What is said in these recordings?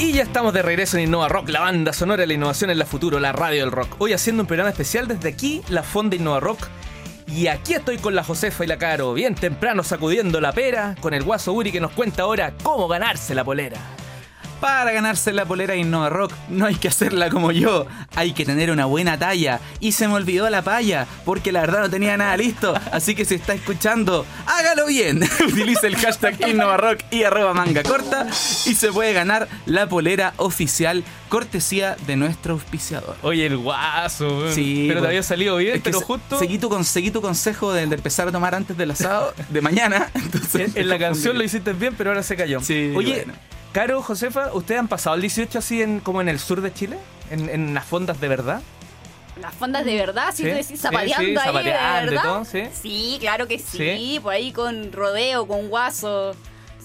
Y ya estamos de regreso en Innova Rock, la banda sonora de la innovación en la futuro, la radio del rock. Hoy haciendo un programa especial desde aquí, la Fonda Innova Rock. Y aquí estoy con la Josefa y la Caro, bien temprano sacudiendo la pera, con el guaso Uri que nos cuenta ahora cómo ganarse la polera. Para ganarse la polera Innova Rock no hay que hacerla como yo, hay que tener una buena talla. Y se me olvidó la palla, porque la verdad no tenía nada listo. Así que si está escuchando, hágalo bien. Utilice el hashtag Innova Rock y arroba manga corta y se puede ganar la polera oficial cortesía de nuestro auspiciador. Oye, el guaso. Sí, pero te había salido bien, pero se- justo Seguí tu, con- seguí tu consejo de, de empezar a tomar antes del asado de mañana. Entonces, en, en la canción lo hiciste bien, pero ahora se cayó. Sí, Oye, bueno. Caro, Josefa, ¿ustedes han pasado el 18 así en, como en el sur de Chile? ¿En, en las fondas de verdad? Las fondas de verdad, si Sí, tú decís sí, zapateando sí, ahí zapateando y de verdad. todo, sí. Sí, claro que sí, Sí. por ahí con rodeo, con guaso.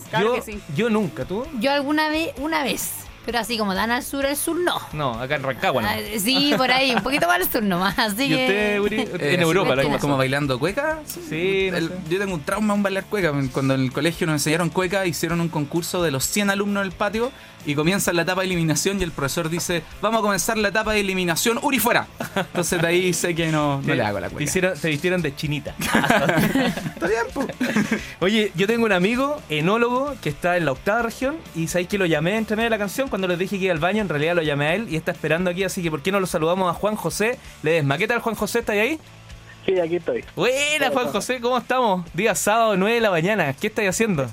Claro yo, que sí. yo nunca, ¿tú? Yo alguna vez, una vez, pero así como dan al sur, al sur no. No, acá en Rancagua, ¿no? Ah, Sí, por ahí, un poquito más al sur nomás. Así ¿Y que. usted, Uri? Eh, en Europa, sí, lo como, como bailando cueca. Sí, no El- sé. yo tengo un trauma en bailar cueca. Cuando en el colegio nos enseñaron cueca, hicieron un concurso de los 100 alumnos del patio y comienzan la etapa de eliminación y el profesor dice, vamos a comenzar la etapa de eliminación, Uri fuera. Entonces de ahí sé que no, no le hago la cueca. hicieron, te vistieron de chinita. Está bien. Oye, yo tengo un amigo, enólogo, que está en la octava región y sabéis que lo llamé entre medio de la canción cuando les dije que iba al baño, en realidad lo llamé a él y está esperando aquí, así que ¿por qué no lo saludamos a Juan José Ledesma? ¿Qué tal Juan José? ¿Está ahí? Sí, aquí estoy. Buena Juan José, ¿cómo estamos? Día sábado, 9 de la mañana, ¿qué estáis haciendo?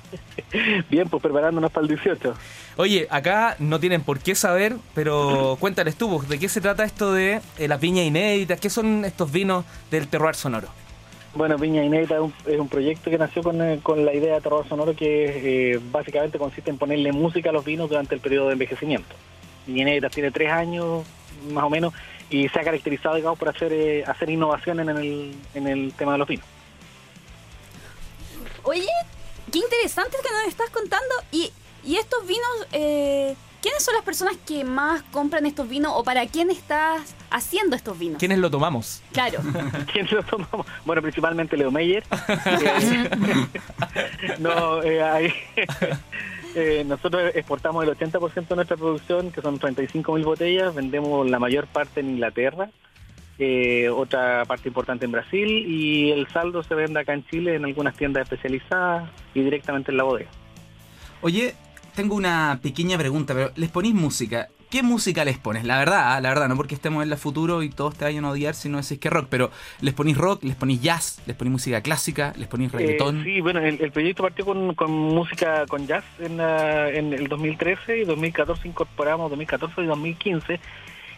Bien, pues preparándonos para el 18. Oye, acá no tienen por qué saber, pero cuéntales tú, pues, ¿de qué se trata esto de eh, las viñas inéditas? ¿Qué son estos vinos del terroir sonoro? Bueno, Viña Inédita es un, es proyecto que nació con, eh, con la idea de terror sonoro que eh, básicamente consiste en ponerle música a los vinos durante el periodo de envejecimiento. Viña Inédita tiene tres años más o menos y se ha caracterizado, digamos, por hacer eh, hacer innovación en el, en el tema de los vinos. Oye, qué interesante que nos estás contando. Y, y estos vinos, eh, ¿quiénes son las personas que más compran estos vinos o para quién estás haciendo estos vinos? ¿Quiénes lo tomamos? Claro. ¿Quién se lo tomamos? Bueno, principalmente Leo Meyer. Eh, no, eh, ahí- eh, nosotros exportamos el 80% de nuestra producción, que son 35.000 botellas, vendemos la mayor parte en Inglaterra, eh, otra parte importante en Brasil y el saldo se vende acá en Chile en algunas tiendas especializadas y directamente en la bodega. Oye, tengo una pequeña pregunta, pero ¿les ponís música? ¿Qué música les pones? La verdad, ah, la verdad, no porque estemos en la futuro y todos te vayan a odiar si no decís que rock, pero ¿les ponís rock, les ponís jazz, les ponís música clásica, les ponís reggaetón? Eh, sí, bueno, el, el proyecto partió con, con música con jazz en, la- en el 2013 y 2014 incorporamos, 2014 y 2015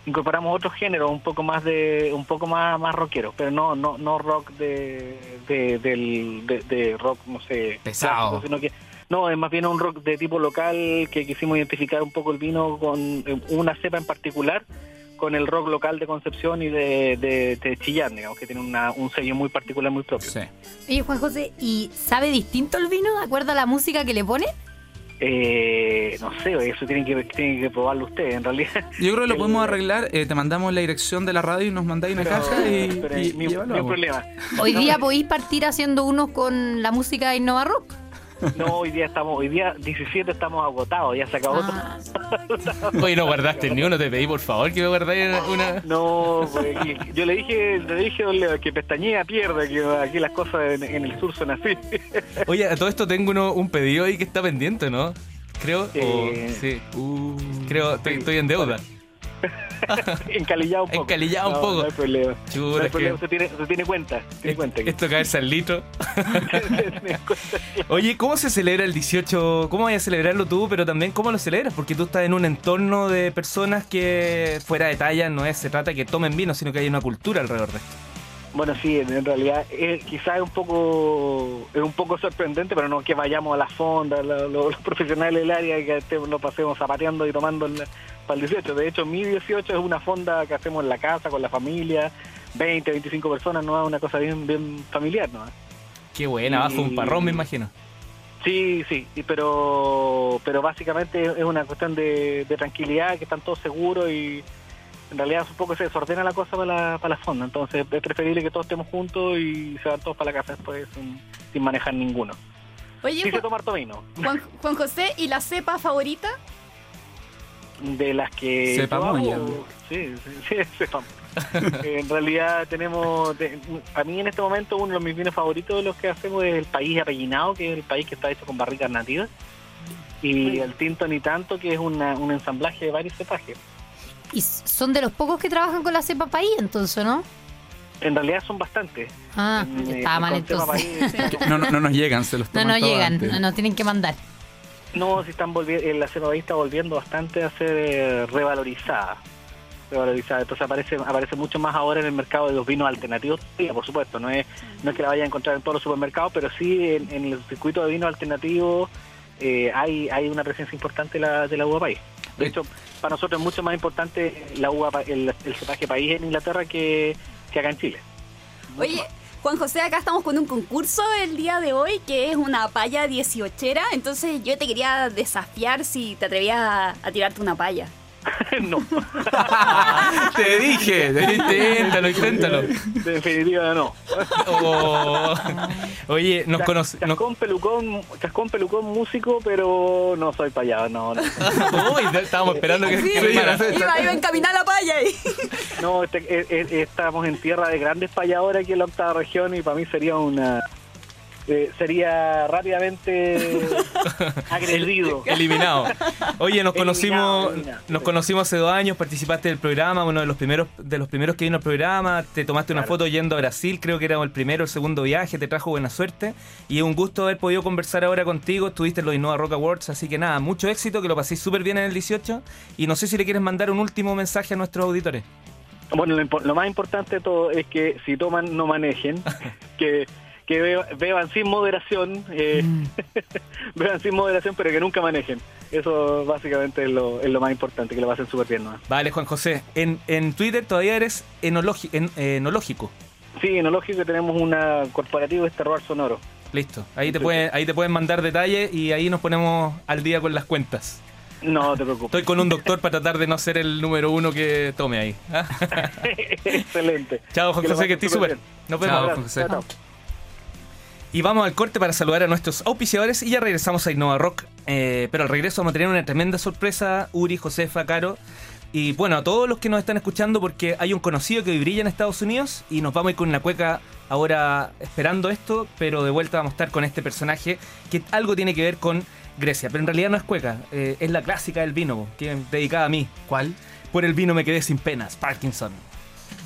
incorporamos otros géneros un poco más de un poco más más rockeros, pero no no no rock de de, del- de, de rock no sé Pesado. clásico, sino que no es más bien un rock de tipo local que quisimos identificar un poco el vino con eh, una cepa en particular con el rock local de Concepción y de, de, de Chillán, digamos, que tiene una- un sello muy particular, muy propio. Sí. Oye, Juan José, ¿y sabe distinto el vino de acuerdo a la música que le pone? Eh, no sé, eso tienen que, tienen que probarlo ustedes, en realidad. Yo creo que lo podemos arreglar, eh, te mandamos la dirección de la radio y nos mandáis una Pero- caja y, pero y- y un problema. Hoy día podéis partir haciendo unos con la música de Innova Rock. No, hoy día estamos, hoy día 17 estamos agotados, ya se acabó Ah, Oye, no guardaste ni uno, te pedí por favor que me guardáis una... todo. No, pues, yo le dije, le dije que pestañea pierde, que aquí las cosas en, en el sur son así. Oye, a todo esto tengo uno- un pedido ahí que está pendiente, ¿no? Creo, o- Eh, sí, Uh, creo, estoy, estoy en deuda. Encalillado un poco. Encalillado un No, poco. No hay problema. Chuta, no hay problema, que- se tiene, se tiene cuenta. Tiene cuenta. Esto caerse al litro. Oye, ¿cómo se celebra el 18? ¿Cómo vas a celebrarlo tú? Pero también, ¿cómo lo celebras? Porque tú estás en un entorno de personas que, fuera de talla, no es, se trata que tomen vino, sino que hay una cultura alrededor de esto. Bueno, sí, en en realidad eh, quizás es un poco es un poco sorprendente, pero no que vayamos a la- lo- los profesionales del área y que estemos- lo pasemos zapateando y tomando el- para el 18. De hecho, mi 18 es una fonda que hacemos en la casa, con la familia, 20, 25 personas, no es una cosa bien bien familiar, ¿no? Qué buena, bajo un parrón, me imagino. Sí, sí, y pero pero básicamente es una cuestión de, de tranquilidad, que están todos seguros y en realidad un poco se desordena la cosa para la, para la fonda, entonces es preferible que todos estemos juntos y se van todos para la casa después sin, sin manejar ninguno. Oye, Juan, toma harto vino. Juan- Juan José, ¿y la cepa favorita? De las que Cepa probamos, Moya. sí, sí, sí, Cepa Moya. en realidad tenemos de- a mí en este momento uno de mis vinos favoritos de los que hacemos es el país apellinado que es el país que está hecho con barricas nativas y el tinto ni tanto que es una- un ensamblaje de varios cepajes Y son de los pocos que trabajan con la cepa país, entonces, ¿no? en realidad son bastantes Ah, En, eh, estaba mal entonces. País, No, no, no nos llegan, se los No nos llegan, antes. no nos tienen que mandar. No, si están volviendo, la cepa país está volviendo bastante a ser eh, revalorizada. Revalorizada. Entonces aparece aparece mucho más ahora en el mercado de los vinos alternativos. Por supuesto, no es no es que la vaya a encontrar en todos los supermercados, pero sí en, el circuito de vinos alternativos eh, hay hay una presencia importante de la, de la uva país. De hecho, para nosotros es mucho más importante la uva el, el cepaje país en Inglaterra que, que acá en Chile. Oye, Juan José, acá estamos con un concurso el día de hoy que es una palla 18era. Entonces yo te quería desafiar si te atrevías a, a tirarte una palla. no, Te dije. Inténtalo, inténtalo. de definitiva no. Oh. Oye, nos Chas- conocemos. Chascón pelucón, chascón pelucón músico, pero no soy payado, no, no. Uy, estábamos esperando que, Sí, que rimara. iba, iba a encaminar la palla y... No, este- eh, eh, estamos en tierra de grandes payadores aquí en la octava región y para mí sería una eh, sería rápidamente agredido. Eliminado. Oye, nos Eliminado, conocimos, eliminado. nos conocimos hace dos años, participaste del programa, uno de los primeros, de los primeros que vino al programa, te tomaste una foto yendo a Brasil, creo que era el primero o el segundo viaje, te trajo buena suerte y es un gusto haber podido conversar ahora contigo, estuviste en los Innova Rock Awards, así que nada, mucho éxito, que lo paséis súper bien en el 18 y no sé si le quieres mandar un último mensaje a nuestros auditores. Bueno, lo, lo más importante de todo es que si toman, no manejen, que, que be- beban sin moderación, eh, beban sin moderación, pero que nunca manejen. Eso básicamente es lo, es lo más importante, que lo pasen súper bien. ¿no? Vale, Juan José, en, en Twitter todavía eres enologi- en- enológico. Sí, en Ológico tenemos una corporativo de terror sonoro. Listo, ahí te, pueden, ahí te pueden mandar detalles y ahí nos ponemos al día con las cuentas. No te preocupes. Estoy con un doctor para tratar de no ser el número uno que tome ahí. ¿ah? Excelente. Chao, Juan Que José, que estés súper. Nos Chao. Juan José. Chao. Y vamos al corte para saludar a nuestros auspiciadores y ya regresamos a Innova Rock. Eh, pero al regreso vamos a tener una tremenda sorpresa, Uri, Josefa, Caro. Y bueno, a todos los que nos están escuchando, porque hay un conocido que hoy brilla en Estados Unidos y nos vamos a ir con una cueca ahora esperando esto, pero de vuelta vamos a estar con este personaje que algo tiene que ver con Grecia. Pero en realidad no es cueca, eh, es la clásica del vino, que es dedicada a mí. ¿Cuál? Por el vino me quedé sin penas, Parkinson.